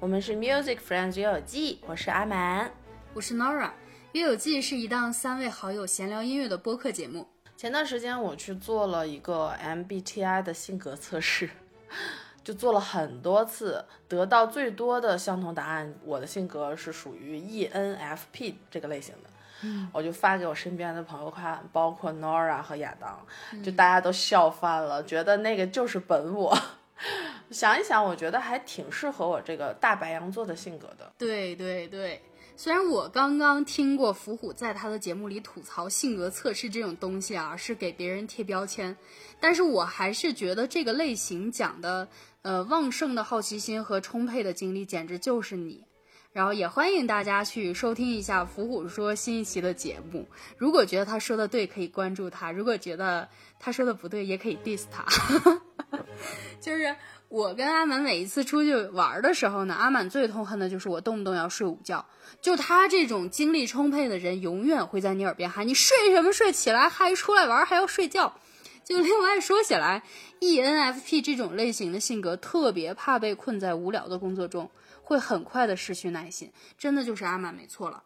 我们是 Music Friends 约友记，我是阿蛮，我是 Nora。约友记是一档三位好友闲聊音乐的播客节目。前段时间我去做了一个 MBTI 的性格测试，就做了很多次，得到最多的相同答案，我的性格是属于 ENFP 这个类型的。嗯，我就发给我身边的朋友看，包括 Nora 和亚当，就大家都笑翻了，觉得那个就是本我。想一想，我觉得还挺适合我这个大白羊座的性格的。对对对，虽然我刚刚听过伏虎在他的节目里吐槽性格测试这种东西啊，是给别人贴标签，但是我还是觉得这个类型讲的，呃，旺盛的好奇心和充沛的精力，简直就是你。然后也欢迎大家去收听一下伏虎说新一期的节目。如果觉得他说的对，可以关注他；如果觉得他说的不对，也可以 diss 他。就是我跟阿满每一次出去玩的时候呢，阿满最痛恨的就是我动不动要睡午觉。就他这种精力充沛的人，永远会在你耳边喊：“你睡什么睡？起来还出来玩还要睡觉。”就另外说起来，ENFP 这种类型的性格特别怕被困在无聊的工作中。会很快的失去耐心，真的就是阿满没错了。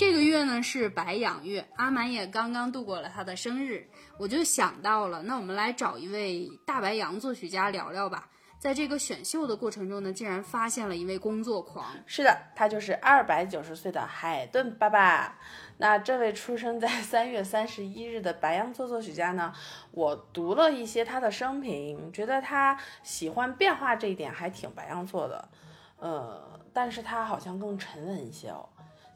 这个月呢是白羊月，阿满也刚刚度过了他的生日，我就想到了，那我们来找一位大白羊作曲家聊聊吧。在这个选秀的过程中呢，竟然发现了一位工作狂。是的，他就是二百九十岁的海顿爸爸。那这位出生在 三月三十一日的白羊座作曲家呢，我读了一些他的生平，觉得他喜欢变化这一点还挺白羊座的。呃，但是他好像更沉稳一些哦。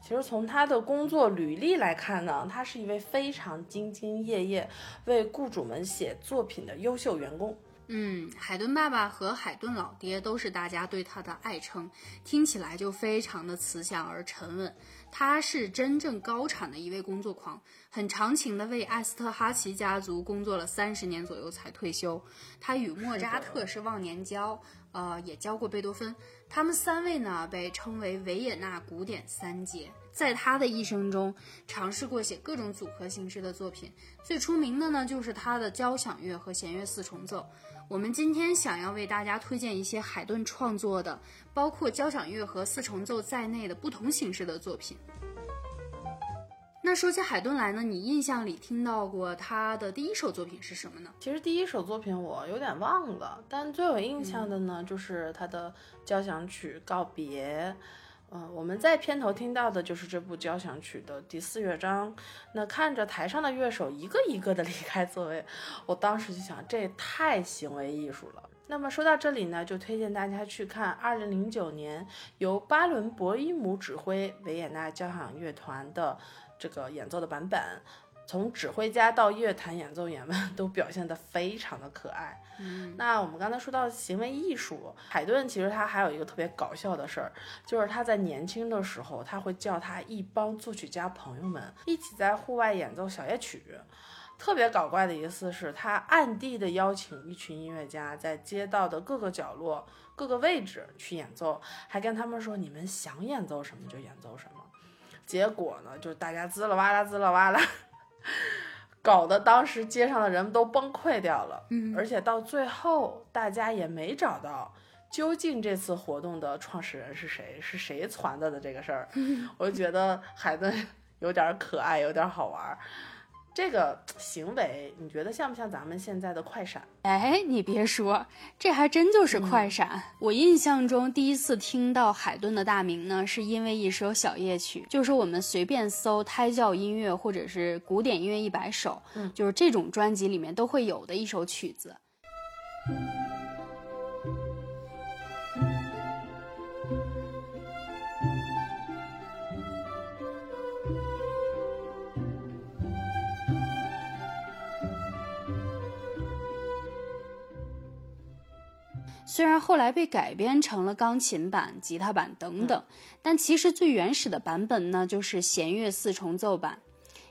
其实从他的工作履历来看呢，他是一位非常兢兢业业为雇主们写作品的优秀员工。嗯，海顿爸爸和海顿老爹都是大家对他的爱称，听起来就非常的慈祥而沉稳。他是真正高产的一位工作狂，很长情的为艾斯特哈奇家族工作了三十年左右才退休。他与莫扎特是忘年交，呃，也教过贝多芬。他们三位呢被称为维也纳古典三杰。在他的一生中，尝试过写各种组合形式的作品，最出名的呢就是他的交响乐和弦乐四重奏。我们今天想要为大家推荐一些海顿创作的，包括交响乐和四重奏在内的不同形式的作品。那说起海顿来呢，你印象里听到过他的第一首作品是什么呢？其实第一首作品我有点忘了，但最有印象的呢，就是他的交响曲《告别》。嗯，我们在片头听到的就是这部交响曲的第四乐章。那看着台上的乐手一个一个的 离开座位，我当时就想，这也太行为艺术了。那么说到这里呢，就推荐大家去看2009年由巴伦博伊姆指挥维也纳交响乐团的这个演奏的版本。从指挥家到乐坛演奏员们 都表现得非常的可爱。嗯，那我们刚才说到行为艺术，海顿其实他还有一个特别搞笑的事儿，就是他在年轻的时候，他会叫他一帮作曲家朋友们一起在户外演奏小夜曲。特别搞怪的一次是他暗地的邀请一群音乐家在街道的各个角落、各个位置去演奏，还跟他们说你们想演奏什么就演奏什么。结果呢，就大家滋啦哇啦滋啦哇啦。搞得当时街上的人都崩溃掉了，嗯，而且到最后大家也没找到究竟这次活动的创始人是谁，是谁传的的这个事儿，我就觉得孩子有点可爱，有点好玩。这个行为，你觉得像不像咱们现在的快闪？哎，你别说，这还真就是快闪。我印象中第一次听到海顿的大名呢，是因为一首小夜曲，就是我们随便搜胎教音乐或者是古典音乐一百首，嗯，就是这种专辑里面都会有的一首曲子。虽然后来被改编成了钢琴版、吉他版等等，但其实最原始的版本呢，就是弦乐四重奏版。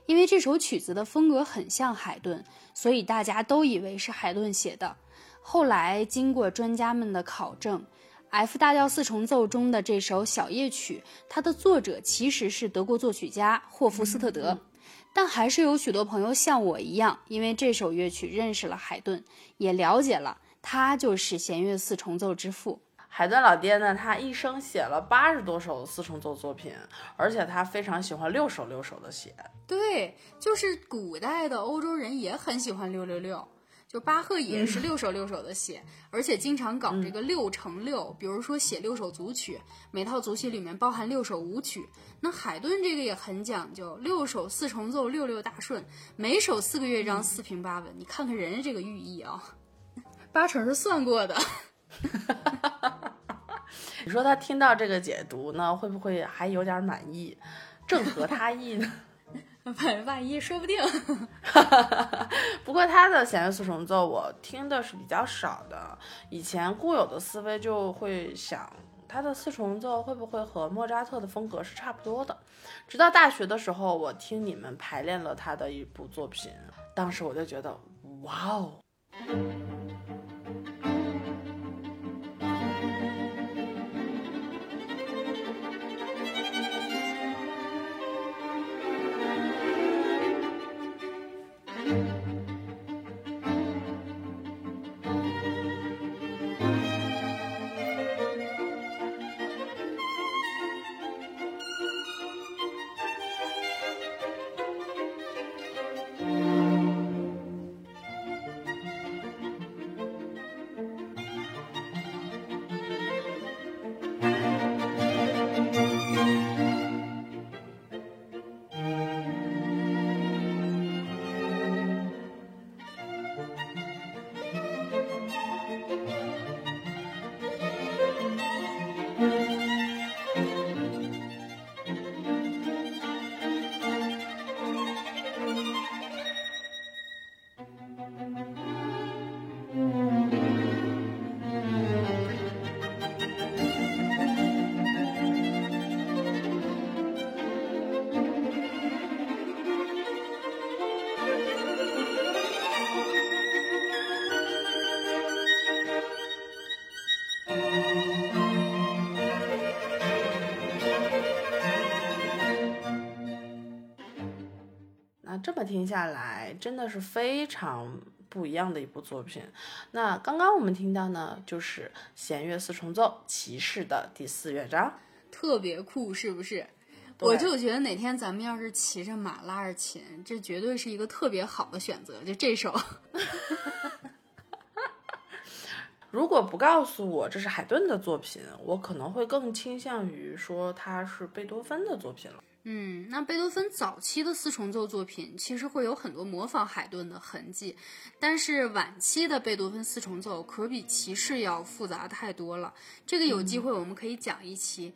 因为这首曲子的风格很像海顿，所以大家都以为是海顿写的。后来经过专家们的考证，F 大调四重奏中的这首小夜曲，它的作者其实是德国作曲家霍夫斯特德。但还是有许多朋友像我一样，因为这首乐曲认识了海顿，也了解了。他就是弦乐四重奏之父。海顿老爹呢，他一生写了八十多首四重奏作品，而且他非常喜欢六首六首的写。对，就是古代的欧洲人也很喜欢六六六，就巴赫也是六首六首的写，而且经常搞这个六乘六，比如说写六首组曲，每套组曲里面包含六首舞曲。那海顿这个也很讲究，六首四重奏，六六大顺，每首四个乐章，四平八稳。你看看人家这个寓意啊，八成是算过的。你说他听到这个解读呢，会不会还有点满意？正合他意呢？万 万一说不定。不过他的弦乐四重奏我听的是比较少的，以前固有的思维就会想，他的四重奏会不会和莫扎特的风格是差不多的？直到大学的时候，我听你们排练了他的一部作品，当时我就觉得，哇哦！这么听下来，真的是非常不一样的一部作品。那刚刚我们听到呢，就是弦乐四重奏骑士的第四乐章，特别酷，是不是？我就觉得哪天咱们要是骑着马拉着琴，这绝对是一个特别好的选择。就这首，如果不告诉我这是海顿的作品，我可能会更倾向于说它是贝多芬的作品了。嗯，那贝多芬早期的四重奏作品其实会有很多模仿海顿的痕迹，但是晚期的贝多芬四重奏可比骑士要复杂太多了。这个有机会我们可以讲一期。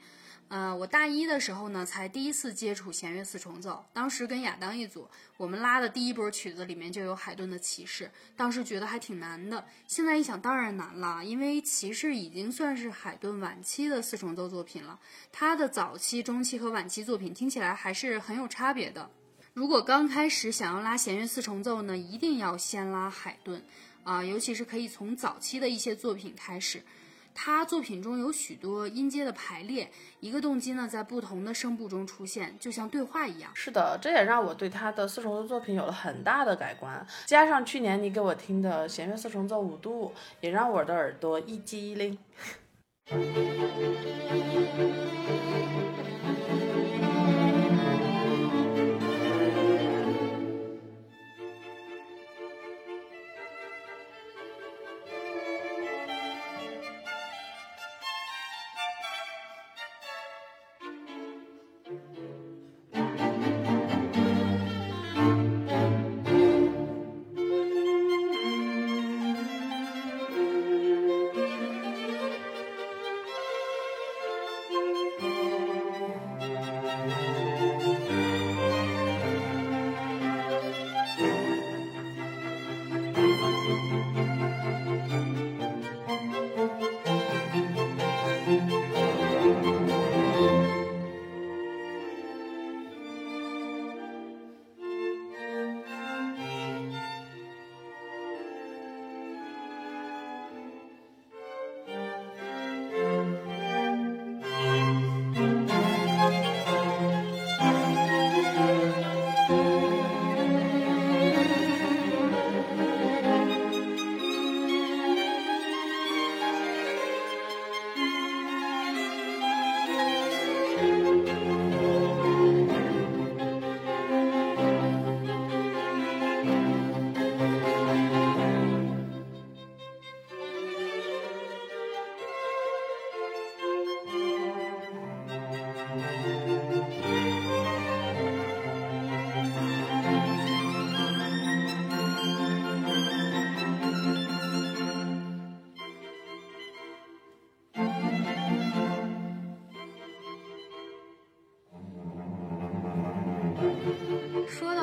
呃，我大一的时候呢，才第一次接触弦乐四重奏。当时跟亚当一组，我们拉的第一波曲子里面就有海顿的《骑士》，当时觉得还挺难的。现在一想，当然难了，因为《骑士》已经算是海顿晚期的四重奏作品了。他的早期、中期和晚期作品听起来还是很有差别的。如果刚开始想要拉弦乐四重奏呢，一定要先拉海顿，啊，尤其是可以从早期的一些作品开始。他作品中有许多音阶的排列，一个动机呢在不同的声部中出现，就像对话一样。是的，这也让我对他的四重奏作品有了很大的改观。加上去年你给我听的弦乐四重奏五度，也让我的耳朵一激一灵。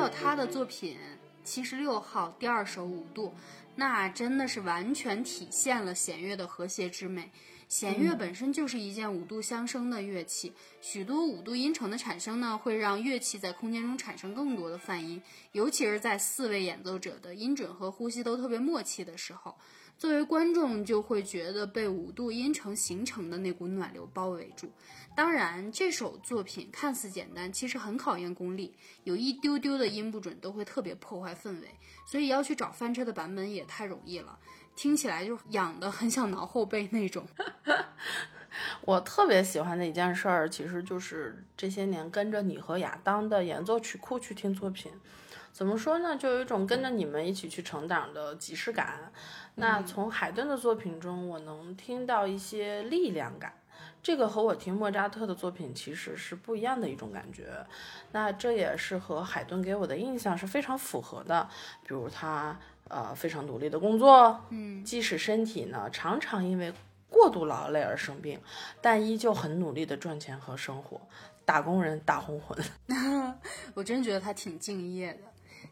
到他的作品七十六号第二首五度，那真的是完全体现了弦乐的和谐之美。弦乐本身就是一件五度相生的乐器，许多五度音程的产生呢，会让乐器在空间中产生更多的泛音，尤其是在四位演奏者的音准和呼吸都特别默契的时候，作为观众就会觉得被五度音程形成的那股暖流包围住。当然，这首作品看似简单，其实很考验功力，有一丢丢的音不准都会特别破坏氛围，所以要去找翻车的版本也太容易了。听起来就痒的很想挠后背那种。我特别喜欢的一件事儿，其实就是这些年跟着你和亚当的演奏曲库去听作品。怎么说呢？就有一种跟着你们一起去成长的即视感。那从海顿的作品中，我能听到一些力量感。这个和我听莫扎特的作品其实是不一样的一种感觉。那这也是和海顿给我的印象是非常符合的。比如他。呃，非常努力的工作，嗯，即使身体呢常常因为过度劳累而生病，但依旧很努力的赚钱和生活，打工人打红魂。我真觉得他挺敬业的。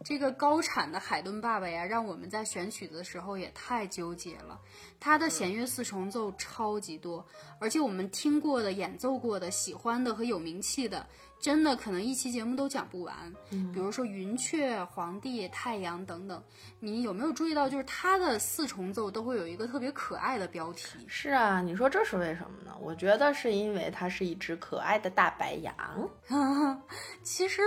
这个高产的海顿爸爸呀，让我们在选曲子的时候也太纠结了。他的弦乐四重奏超级多，而且我们听过的、演奏过的、喜欢的和有名气的。真的可能一期节目都讲不完，比如说云雀、皇帝、太阳等等，你有没有注意到，就是他的四重奏都会有一个特别可爱的标题？是啊，你说这是为什么呢？我觉得是因为它是一只可爱的大白羊。其实。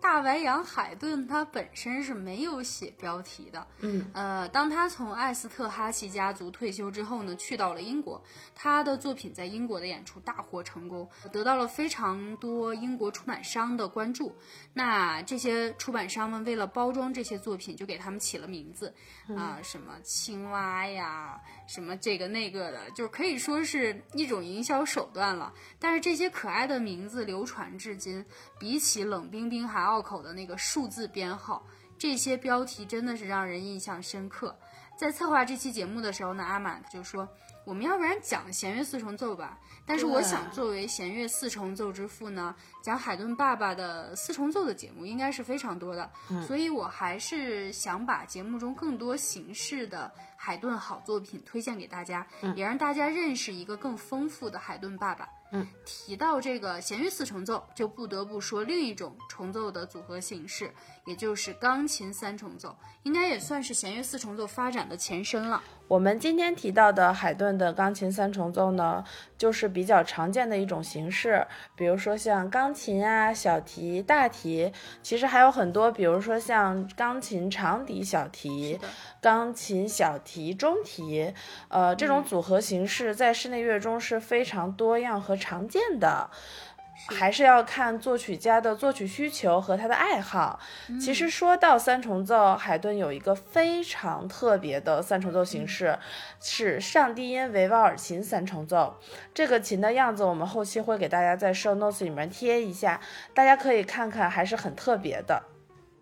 大白羊海顿他本身是没有写标题的，嗯，呃，当他从艾斯特哈奇家族退休之后呢，去到了英国，他的作品在英国的演出大获成功，得到了非常多英国出版商的关注。那这些出版商们为了包装这些作品，就给他们起了名字，啊，什么青蛙呀，什么这个那个的，就可以说是一种营销手段了。但是这些可爱的名字流传至今，比起冷冰冰还。拗口的那个数字编号，这些标题真的是让人印象深刻。在策划这期节目的时候呢，阿满就说：“我们要不然讲弦乐四重奏吧？”但是我想，作为弦乐四重奏之父呢，讲海顿爸爸的四重奏的节目应该是非常多的，所以我还是想把节目中更多形式的海顿好作品推荐给大家，也让大家认识一个更丰富的海顿爸爸。嗯，提到这个弦乐四重奏，就不得不说另一种重奏的组合形式，也就是钢琴三重奏，应该也算是弦乐四重奏发展的前身了。我们今天提到的海顿的钢琴三重奏呢，就是比较常见的一种形式，比如说像钢琴啊、小提、大提，其实还有很多，比如说像钢琴长笛小提、钢琴小提中提，呃，这种组合形式在室内乐中是非常多样和常见的。还是要看作曲家的作曲需求和他的爱好。其实说到三重奏，海顿有一个非常特别的三重奏形式，是上低音维瓦尔琴三重奏。这个琴的样子，我们后期会给大家在 show notes 里面贴一下，大家可以看看，还是很特别的。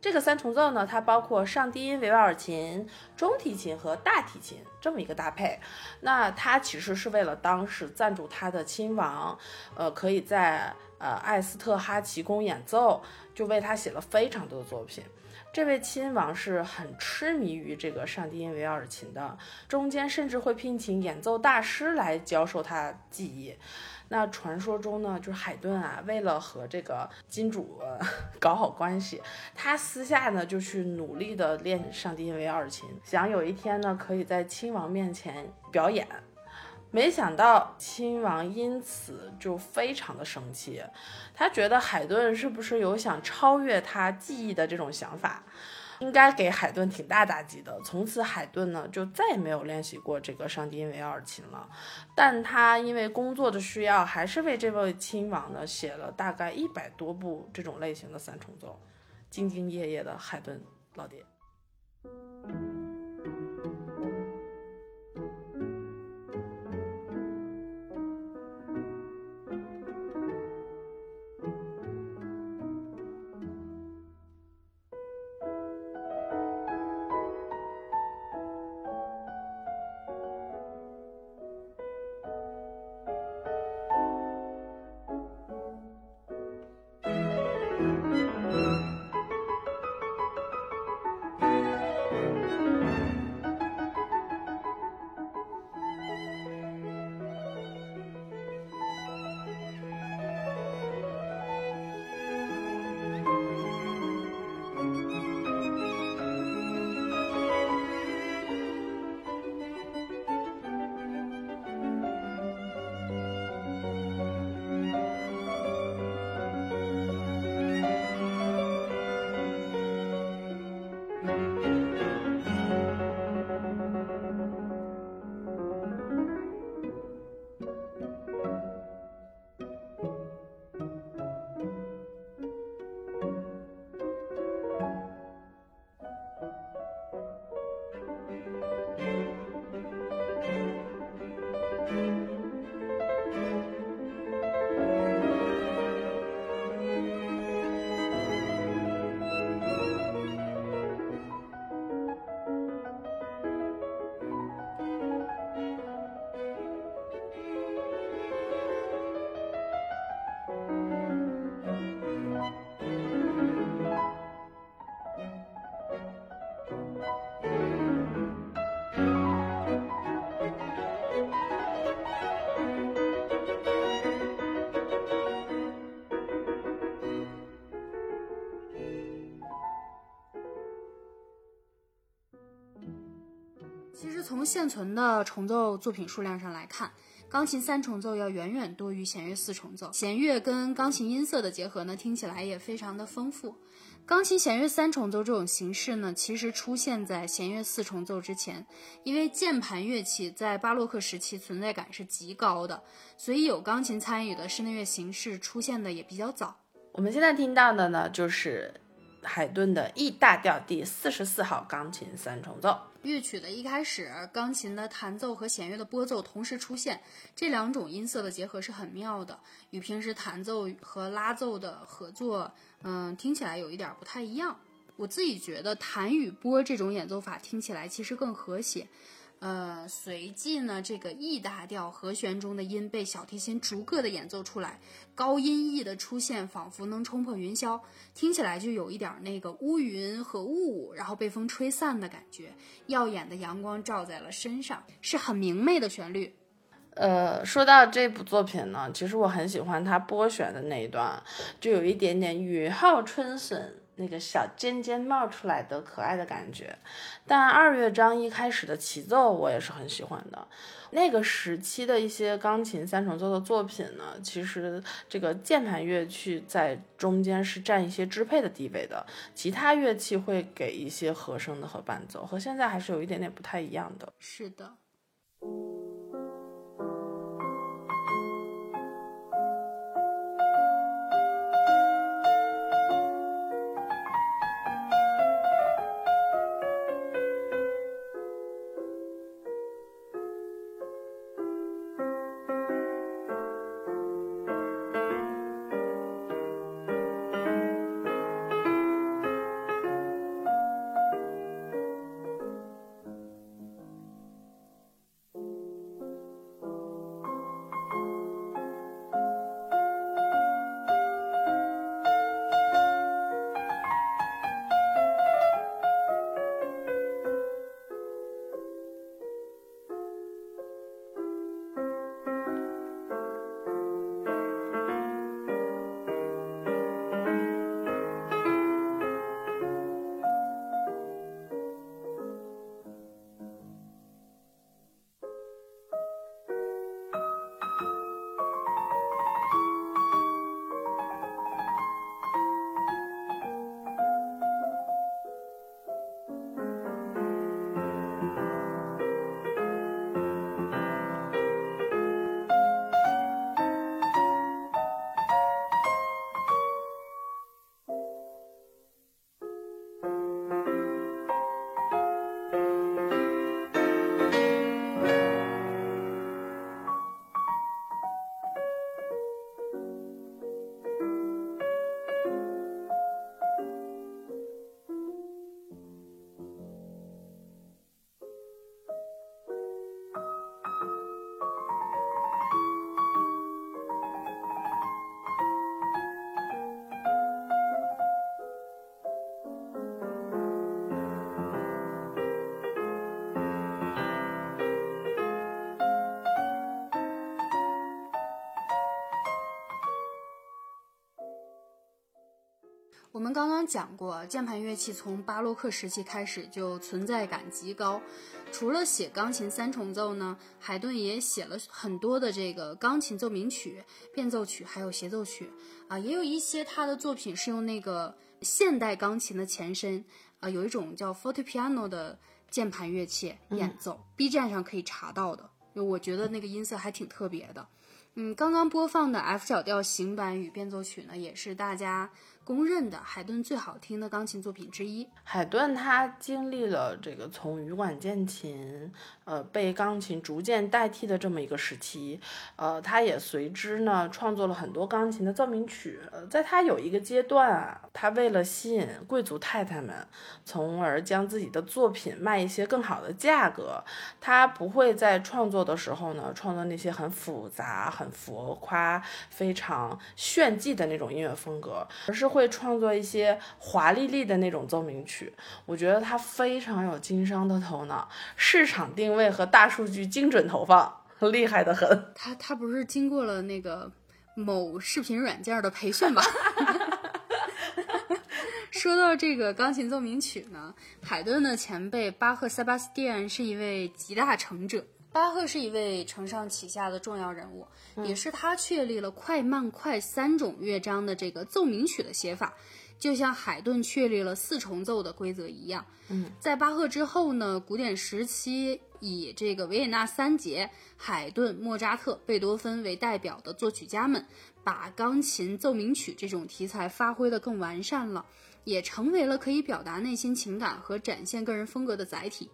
这个三重奏呢，它包括上低音维瓦尔琴、中提琴和大提琴这么一个搭配。那它其实是为了当时赞助他的亲王，呃，可以在。呃，艾斯特哈奇宫演奏，就为他写了非常多的作品。这位亲王是很痴迷于这个上帝音维尔琴的，中间甚至会聘请演奏大师来教授他技艺。那传说中呢，就是海顿啊，为了和这个金主搞好关系，他私下呢就去努力的练上帝音维尔琴，想有一天呢可以在亲王面前表演。没想到亲王因此就非常的生气，他觉得海顿是不是有想超越他技艺的这种想法，应该给海顿挺大打击的。从此海顿呢就再也没有练习过这个上帝因维尔琴了。但他因为工作的需要，还是为这位亲王呢写了大概一百多部这种类型的三重奏，兢兢业业的海顿老爹。现存的重奏作品数量上来看，钢琴三重奏要远远多于弦乐四重奏。弦乐跟钢琴音色的结合呢，听起来也非常的丰富。钢琴弦乐三重奏这种形式呢，其实出现在弦乐四重奏之前，因为键盘乐器在巴洛克时期存在感是极高的，所以有钢琴参与的室内乐形式出现的也比较早。我们现在听到的呢，就是海顿的 E 大调第四十四号钢琴三重奏。乐曲的一开始，钢琴的弹奏和弦乐的拨奏同时出现，这两种音色的结合是很妙的，与平时弹奏和拉奏的合作，嗯，听起来有一点不太一样。我自己觉得弹与拨这种演奏法听起来其实更和谐。呃，随即呢，这个 E 大调和弦中的音被小提琴逐个的演奏出来，高音 E 的出现仿佛能冲破云霄，听起来就有一点那个乌云和雾，然后被风吹散的感觉，耀眼的阳光照在了身上，是很明媚的旋律。呃，说到这部作品呢，其实我很喜欢它拨弦的那一段，就有一点点雨后春笋。那个小尖尖冒出来的可爱的感觉，但二乐章一开始的起奏我也是很喜欢的。那个时期的一些钢琴三重奏的作品呢，其实这个键盘乐器在中间是占一些支配的地位的，其他乐器会给一些和声的和伴奏，和现在还是有一点点不太一样的。是的。刚刚讲过，键盘乐器从巴洛克时期开始就存在感极高。除了写钢琴三重奏呢，海顿也写了很多的这个钢琴奏鸣曲、变奏曲，还有协奏曲啊，也有一些他的作品是用那个现代钢琴的前身啊，有一种叫 fortepiano 的键盘乐器演奏，B 站上可以查到的。我觉得那个音色还挺特别的。嗯，刚刚播放的 F 小调行版与变奏曲呢，也是大家。公认的海顿最好听的钢琴作品之一。海顿他经历了这个从羽管键琴，呃，被钢琴逐渐代替的这么一个时期，呃，他也随之呢创作了很多钢琴的奏鸣曲。在他有一个阶段啊，他为了吸引贵族太太们，从而将自己的作品卖一些更好的价格，他不会在创作的时候呢创作那些很复杂、很浮夸、非常炫技的那种音乐风格，而是会。会创作一些华丽丽的那种奏鸣曲，我觉得他非常有经商的头脑，市场定位和大数据精准投放，厉害的很。他他不是经过了那个某视频软件的培训吧？说到这个钢琴奏鸣曲呢，海顿的前辈巴赫塞巴斯蒂安是一位集大成者。巴赫是一位承上启下的重要人物，也是他确立了快慢快三种乐章的这个奏鸣曲的写法，就像海顿确立了四重奏的规则一样。嗯，在巴赫之后呢，古典时期以这个维也纳三杰海顿、莫扎特、贝多芬为代表的作曲家们，把钢琴奏鸣曲这种题材发挥得更完善了，也成为了可以表达内心情感和展现个人风格的载体。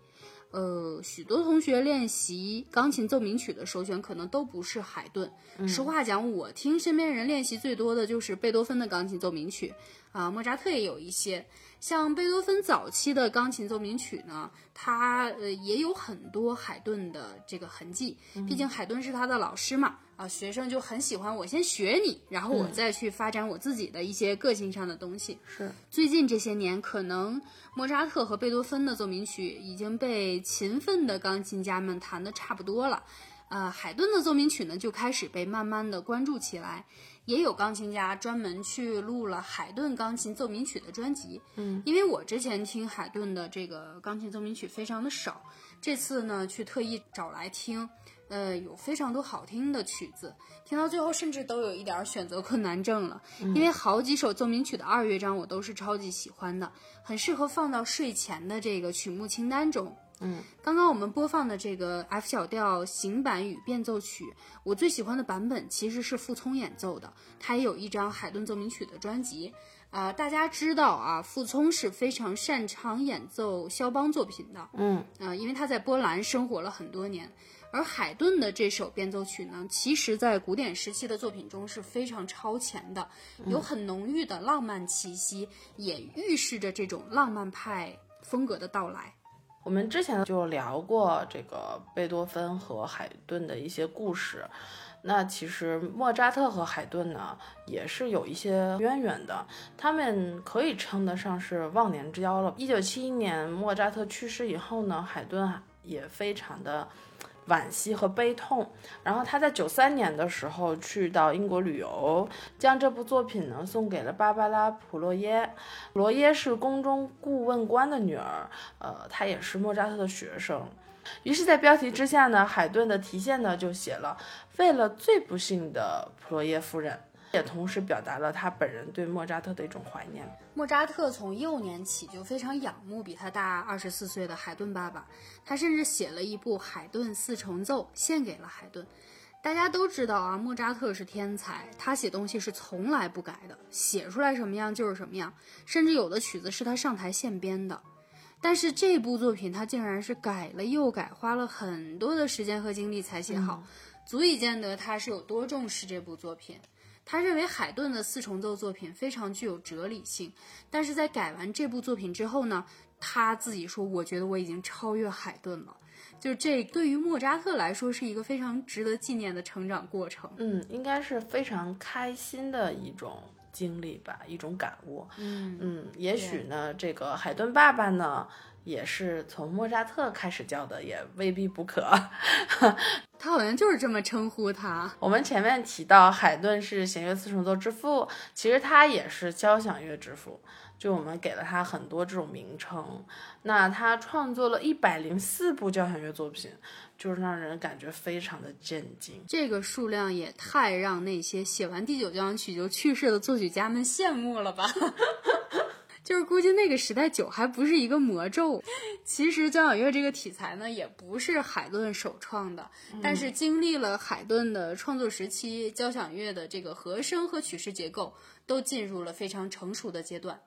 呃，许多同学练习钢琴奏鸣曲的首选可能都不是海顿。实话讲，我听身边人练习最多的就是贝多芬的钢琴奏鸣曲，啊，莫扎特也有一些。像贝多芬早期的钢琴奏鸣曲呢，它呃也有很多海顿的这个痕迹，毕竟海顿是他的老师嘛，啊，学生就很喜欢我先学你，然后我再去发展我自己的一些个性上的东西。是最近这些年，可能莫扎特和贝多芬的奏鸣曲已经被勤奋的钢琴家们弹得差不多了，呃，海顿的奏鸣曲呢就开始被慢慢的关注起来。也有钢琴家专门去录了海顿钢琴奏鸣曲的专辑，嗯，因为我之前听海顿的这个钢琴奏鸣曲非常的少，这次呢去特意找来听，呃，有非常多好听的曲子，听到最后甚至都有一点选择困难症了，因为好几首奏鸣曲的二乐章我都是超级喜欢的，很适合放到睡前的这个曲目清单中。嗯，刚刚我们播放的这个 F 小调行板与变奏曲，我最喜欢的版本其实是傅聪演奏的，他也有一张海顿奏鸣曲的专辑。啊、大家知道啊，傅聪是非常擅长演奏肖邦作品的，嗯啊、因为他在波兰生活了很多年。而海顿的这首变奏曲呢，其实在古典时期的作品中是非常超前的，有很浓郁的浪漫气息，也预示着这种浪漫派风格的到来。我们之前就聊过这个贝多芬和海顿的一些故事。那其实莫扎特和海顿呢，也是有一些渊源的，他们可以称得上是忘年之交了。一九七一年莫扎特去世以后呢，海顿也非常的惋惜和悲痛。然后他在九三年的时候去到英国旅游，将这部作品呢送给了芭芭拉·普洛耶。罗耶是宫中顾问官的女儿，呃，她也是莫扎特的学生。于是，在标题之下呢，海顿的题线呢就写了“为了最不幸的普洛耶夫人”，也同时表达了他本人对莫扎特的一种怀念。莫扎特从幼年起就非常仰慕比他大二十四岁的海顿爸爸，他甚至写了一部《海顿四重奏》献给了海顿。大家都知道啊，莫扎特是天才，他写东西是从来不改的，写出来什么样就是什么样，甚至有的曲子是他上台现编的。但是这部作品他竟然是改了又改，花了很多的时间和精力才写好，足以见得他是有多重视这部作品。他认为海顿的四重奏作品非常具有哲理性，但是在改完这部作品之后呢，他自己说：“我觉得我已经超越海顿了。”就这对于莫扎特来说是一个非常值得纪念的成长过程。嗯，应该是非常开心的一种经历吧，一种感悟。嗯嗯，也许呢，这个海顿爸爸呢，也是从莫扎特开始教的，也未必不可。他好像就是这么称呼他。我们前面提到海顿是弦乐四重奏之父，其实他也是交响乐之父。就我们给了他很多这种名称，那他创作了一百零四部交响乐作品，就是让人感觉非常的震惊。这个数量也太让那些写完第九交响曲就去世的作曲家们羡慕了吧！就是估计那个时代酒还不是一个魔咒。其实交响乐这个题材呢，也不是海顿首创的，但是经历了海顿的创作时期，交响乐的这个和声和曲式结构都进入了非常成熟的阶段。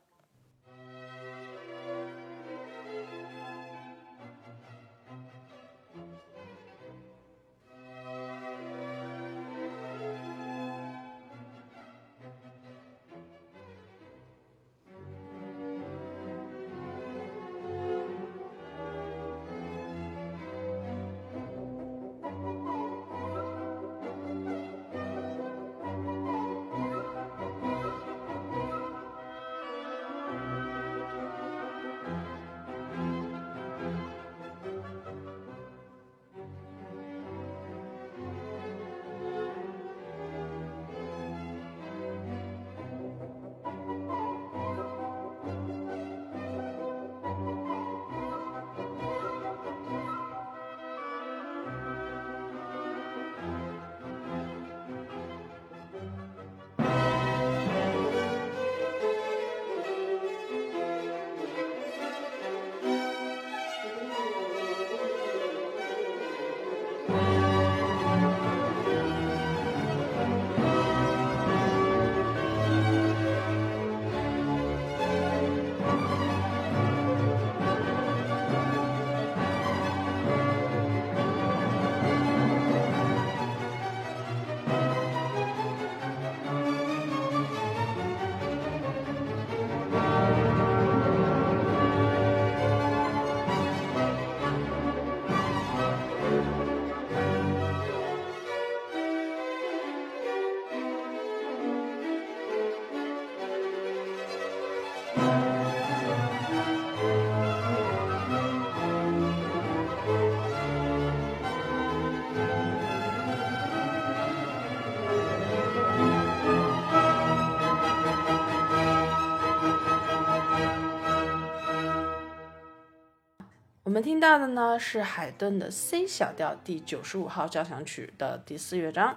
们听到的呢是海顿的 C 小调第九十五号交响曲的第四乐章。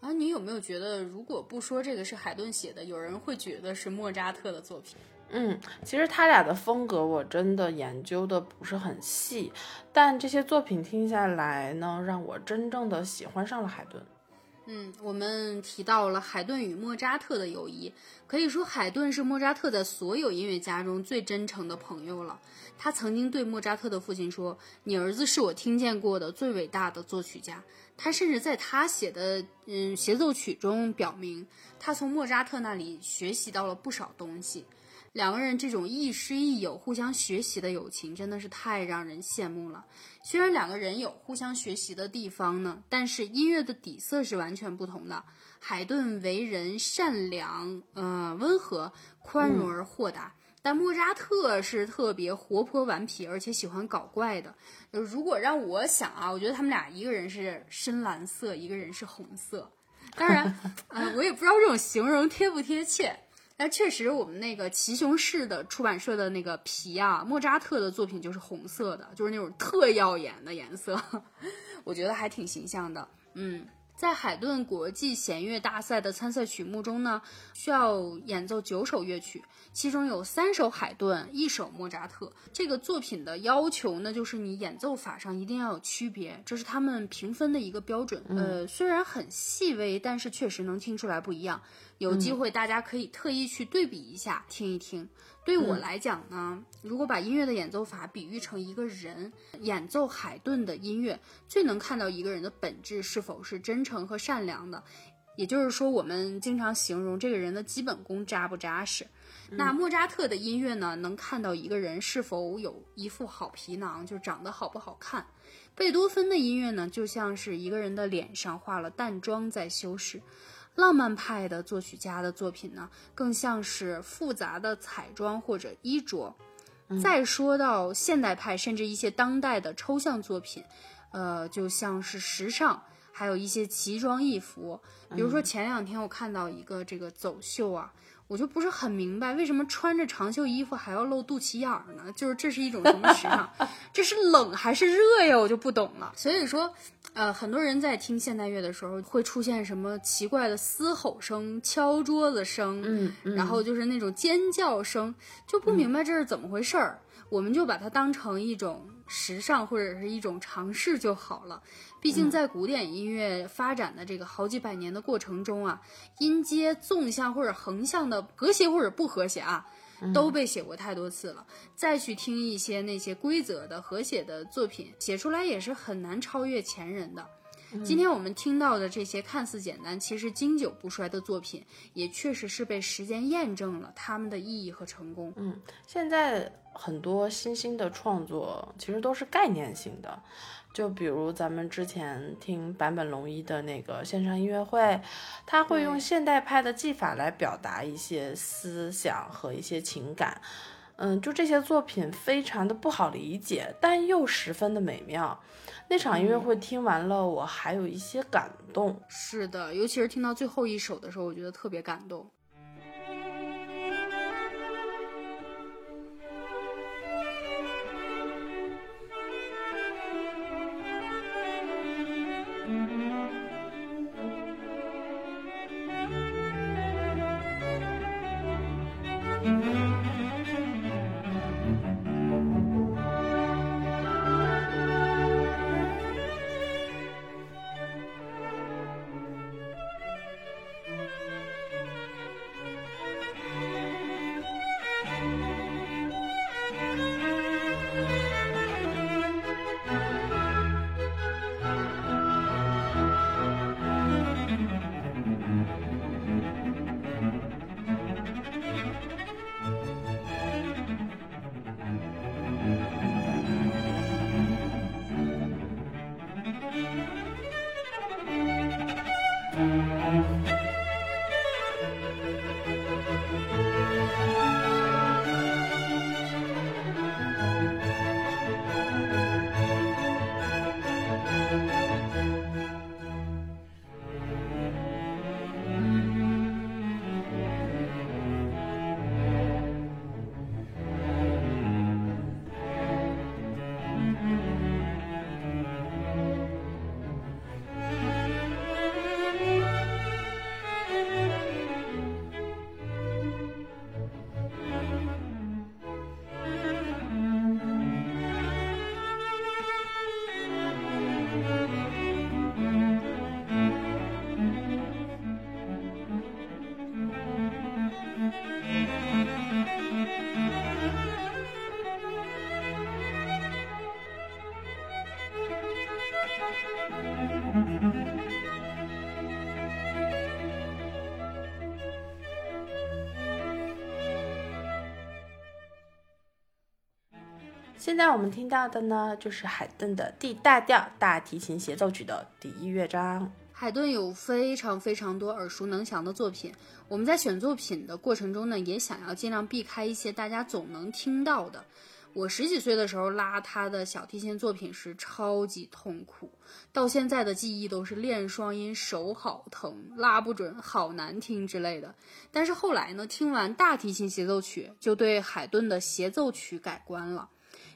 啊，你有没有觉得，如果不说这个是海顿写的，有人会觉得是莫扎特的作品？嗯，其实他俩的风格我真的研究的不是很细，但这些作品听下来呢，让我真正的喜欢上了海顿。嗯，我们提到了海顿与莫扎特的友谊，可以说海顿是莫扎特在所有音乐家中最真诚的朋友了。他曾经对莫扎特的父亲说：“你儿子是我听见过的最伟大的作曲家。”他甚至在他写的嗯协奏曲中表明，他从莫扎特那里学习到了不少东西。两个人这种亦师亦友、互相学习的友情，真的是太让人羡慕了。虽然两个人有互相学习的地方呢，但是音乐的底色是完全不同的。海顿为人善良，呃，温和、宽容而豁达，但莫扎特是特别活泼、顽皮，而且喜欢搞怪的。如果让我想啊，我觉得他们俩一个人是深蓝色，一个人是红色。当然，呃，我也不知道这种形容贴不贴切。但确实，我们那个奇雄市的出版社的那个皮啊，莫扎特的作品就是红色的，就是那种特耀眼的颜色，我觉得还挺形象的。嗯，在海顿国际弦乐大赛的参赛曲目中呢，需要演奏九首乐曲，其中有三首海顿，一首莫扎特。这个作品的要求呢，就是你演奏法上一定要有区别，这是他们评分的一个标准。呃，虽然很细微，但是确实能听出来不一样。有机会，大家可以特意去对比一下，听一听。对我来讲呢，如果把音乐的演奏法比喻成一个人，演奏海顿的音乐，最能看到一个人的本质是否是真诚和善良的。也就是说，我们经常形容这个人的基本功扎不扎实。那莫扎特的音乐呢，能看到一个人是否有一副好皮囊，就长得好不好看。贝多芬的音乐呢，就像是一个人的脸上画了淡妆在修饰。浪漫派的作曲家的作品呢，更像是复杂的彩妆或者衣着。再说到现代派，甚至一些当代的抽象作品，呃，就像是时尚，还有一些奇装异服。比如说前两天我看到一个这个走秀啊。我就不是很明白，为什么穿着长袖衣服还要露肚脐眼儿呢？就是这是一种什么时尚？这是冷还是热呀？我就不懂了。所以说，呃，很多人在听现代乐的时候，会出现什么奇怪的嘶吼声、敲桌子声，嗯，然后就是那种尖叫声，就不明白这是怎么回事儿。我们就把它当成一种时尚或者是一种尝试就好了。毕竟在古典音乐发展的这个好几百年的过程中啊，音阶纵向或者横向的和谐或者不和谐啊，都被写过太多次了。再去听一些那些规则的和谐的作品，写出来也是很难超越前人的。今天我们听到的这些看似简单，其实经久不衰的作品，也确实是被时间验证了他们的意义和成功。嗯，现在很多新兴的创作其实都是概念性的，就比如咱们之前听坂本龙一的那个线上音乐会，他会用现代派的技法来表达一些思想和一些情感。嗯，就这些作品非常的不好理解，但又十分的美妙。那场音乐会听完了，我还有一些感动。是的，尤其是听到最后一首的时候，我觉得特别感动。现在我们听到的呢，就是海顿的 D 大调大提琴协奏曲的第一乐章。海顿有非常非常多耳熟能详的作品，我们在选作品的过程中呢，也想要尽量避开一些大家总能听到的。我十几岁的时候拉他的小提琴作品时超级痛苦，到现在的记忆都是练双音手好疼，拉不准，好难听之类的。但是后来呢，听完大提琴协奏曲，就对海顿的协奏曲改观了。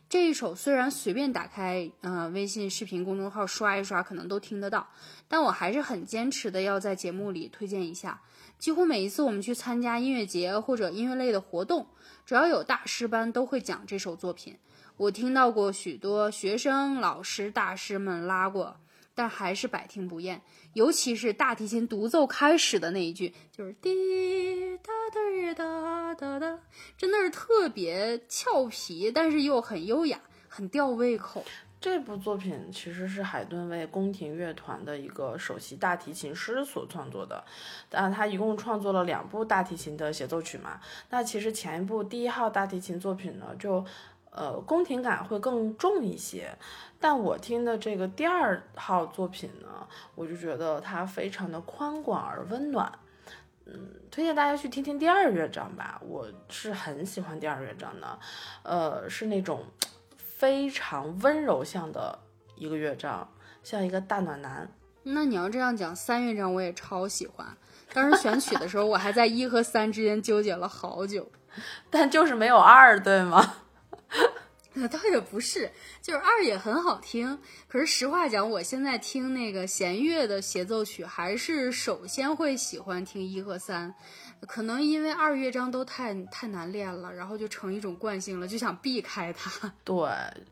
这一首虽然随便打开呃微信视频公众号刷一刷，可能都听得到，但我还是很坚持的要在节目里推荐一下。几乎每一次我们去参加音乐节或者音乐类的活动，只要有大师班，都会讲这首作品。我听到过许多学生、老师、大师们拉过，但还是百听不厌。尤其是大提琴独奏开始的那一句，就是滴答滴答哒哒哒，真的是特别俏皮，但是又很优雅，很吊胃口。这部作品其实是海顿为宫廷乐团的一个首席大提琴师所创作的，啊，他一共创作了两部大提琴的协奏曲嘛。那其实前一部第一号大提琴作品呢，就呃宫廷感会更重一些。但我听的这个第二号作品呢，我就觉得它非常的宽广而温暖，嗯，推荐大家去听听第二乐章吧。我是很喜欢第二乐章的，呃，是那种非常温柔向的一个乐章，像一个大暖男。那你要这样讲，三乐章我也超喜欢。当时选曲的时候，我还在一和三之间纠结了好久，但就是没有二，对吗？那倒也不是，就是二也很好听。可是实话讲，我现在听那个弦乐的协奏曲，还是首先会喜欢听一和三。可能因为二乐章都太太难练了，然后就成一种惯性了，就想避开它。对，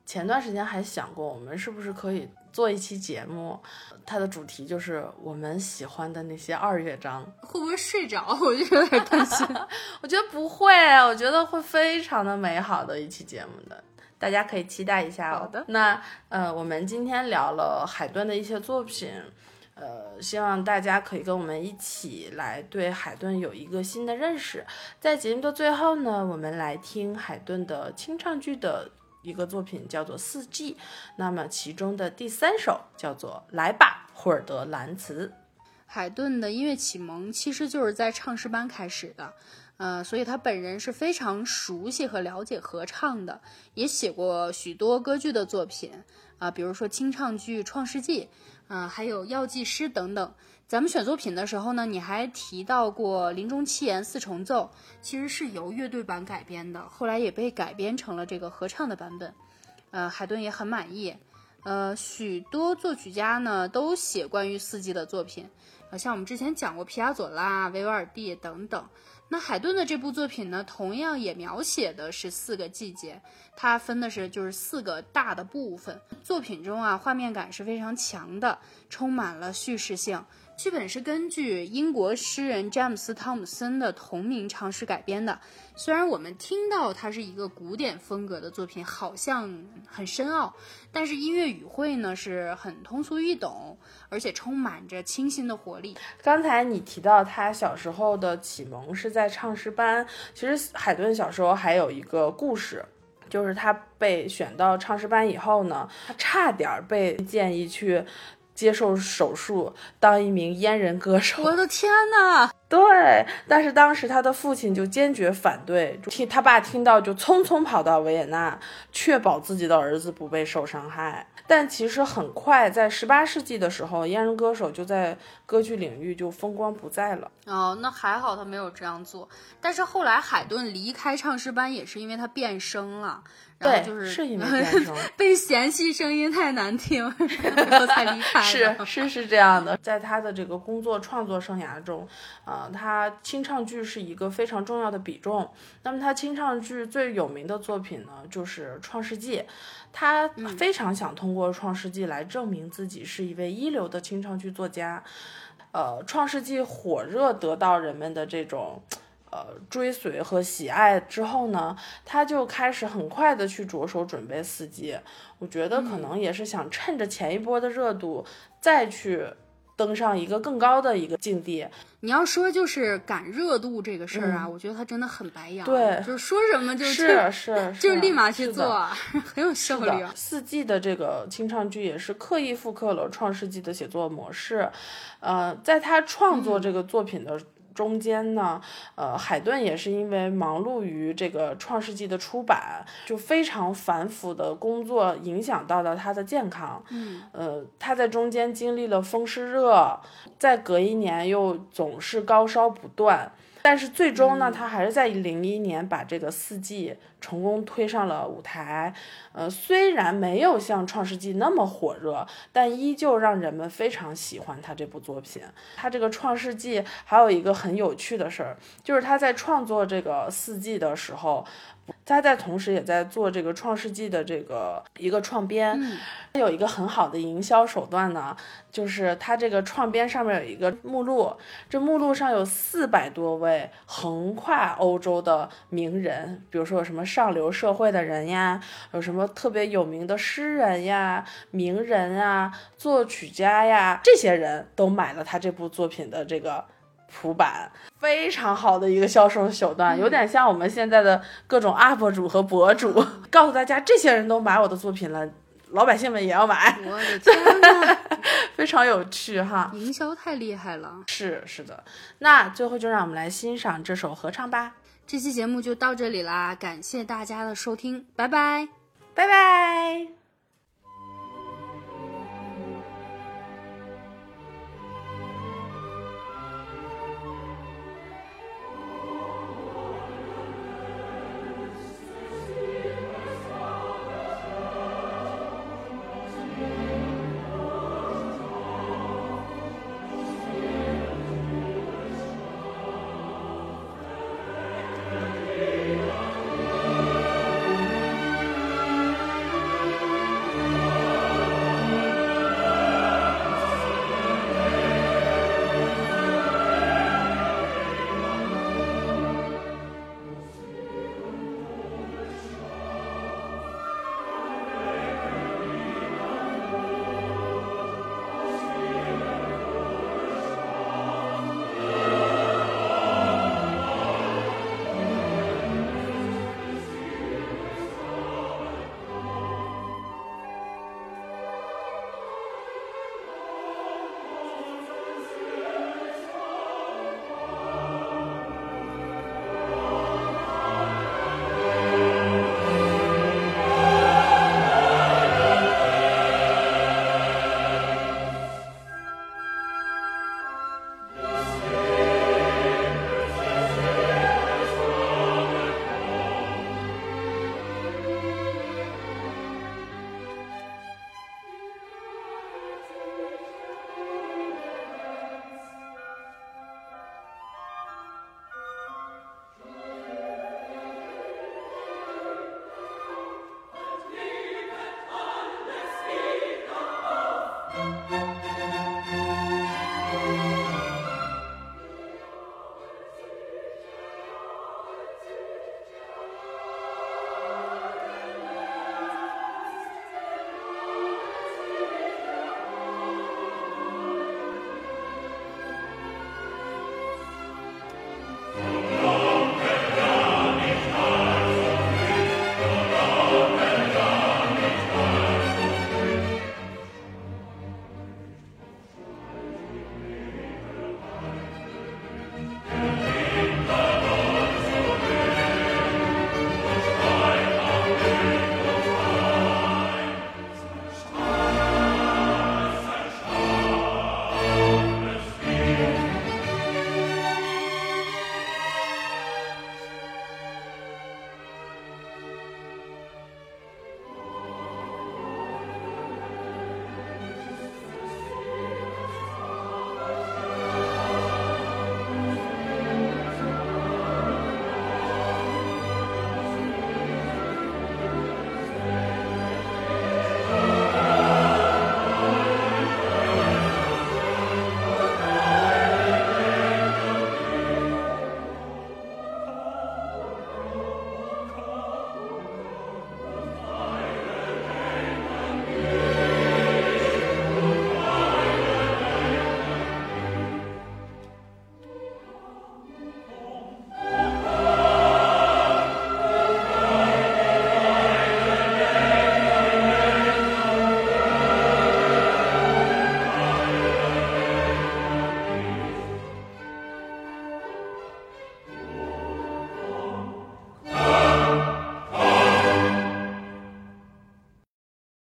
前段时间还想过，我们是不是可以做一期节目，它的主题就是我们喜欢的那些二乐章。会不会睡着？我就有点担心。我觉得不会，我觉得会非常的美好的一期节目的。大家可以期待一下哦。好的那呃，我们今天聊了海顿的一些作品，呃，希望大家可以跟我们一起来对海顿有一个新的认识。在节目的最后呢，我们来听海顿的清唱剧的一个作品，叫做《四季》。那么其中的第三首叫做《来吧，霍尔德兰茨》。海顿的音乐启蒙其实就是在唱诗班开始的，呃，所以他本人是非常熟悉和了解合唱的，也写过许多歌剧的作品，啊、比如说清唱剧《创世纪》，啊，还有药剂师等等。咱们选作品的时候呢，你还提到过《临终七言四重奏》，其实是由乐队版改编的，后来也被改编成了这个合唱的版本。呃，海顿也很满意。呃，许多作曲家呢都写关于四季的作品，呃，像我们之前讲过皮亚佐拉、维瓦尔第等等。那海顿的这部作品呢，同样也描写的是四个季节，它分的是就是四个大的部分。作品中啊，画面感是非常强的，充满了叙事性。剧本是根据英国诗人詹姆斯·汤姆森的同名长诗改编的。虽然我们听到它是一个古典风格的作品，好像很深奥，但是音乐语汇呢是很通俗易懂，而且充满着清新的活力。刚才你提到他小时候的启蒙是在唱诗班，其实海顿小时候还有一个故事，就是他被选到唱诗班以后呢，他差点被建议去接受手术，当一名阉人歌手。我的天呐！对，但是当时他的父亲就坚决反对，听他爸听到就匆匆跑到维也纳，确保自己的儿子不被受伤害。但其实很快，在十八世纪的时候，阉人歌手就在歌剧领域就风光不再了。哦，那还好他没有这样做。但是后来海顿离开唱诗班也是因为他变声了，然后对，就是是因为 变声。被嫌弃声音太难听，然后才离开的。是是是这样的，在他的这个工作创作生涯中，啊、他清唱剧是一个非常重要的比重。那么他清唱剧最有名的作品呢，就是《创世纪》。他非常想通过《创世纪》来证明自己是一位一流的清唱剧作家。呃，《创世纪》火热得到人们的这种。呃追随和喜爱之后呢，他就开始很快的去着手准备四季。我觉得可能也是想趁着前一波的热度，再去登上一个更高的一个境地。你要说就是赶热度这个事儿啊，我觉得他真的很白羊，对就是说什么就是是 就是立马去做，很有效率啊。四季的这个清唱剧也是刻意复刻了《创世纪》的写作模式，呃，在他创作这个作品的中间呢，呃，海顿也是因为忙碌于这个《创世纪》的出版，就非常繁复的工作影响到了他的健康。嗯，呃，他在中间经历了风湿热，再隔一年又总是高烧不断。但是最终呢，他还是在零一年把这个四季成功推上了舞台。呃，虽然没有像《创世纪》那么火热，但依旧让人们非常喜欢他这部作品。他这个《创世纪》还有一个很有趣的事儿，就是他在创作这个四季的时候，他在同时也在做这个《创世纪》的这个一个创编。他有一个很好的营销手段呢，就是他这个创编上面有一个目录，这目录上有四百多位横跨欧洲的名人，比如说有什么上流社会的人呀，有什么特别有名的诗人呀、名人啊、作曲家呀，这些人都买了他这部作品的这个。谱版非常好的一个销售手段，有点像我们现在的各种 UP 主和博主，告诉大家这些人都买我的作品了，老百姓们也要买，我的天呐，非常有趣哈。营销太厉害了！是是的，那最后就让我们来欣赏这首合唱吧，这期节目就到这里啦，感谢大家的收听，拜拜。拜拜。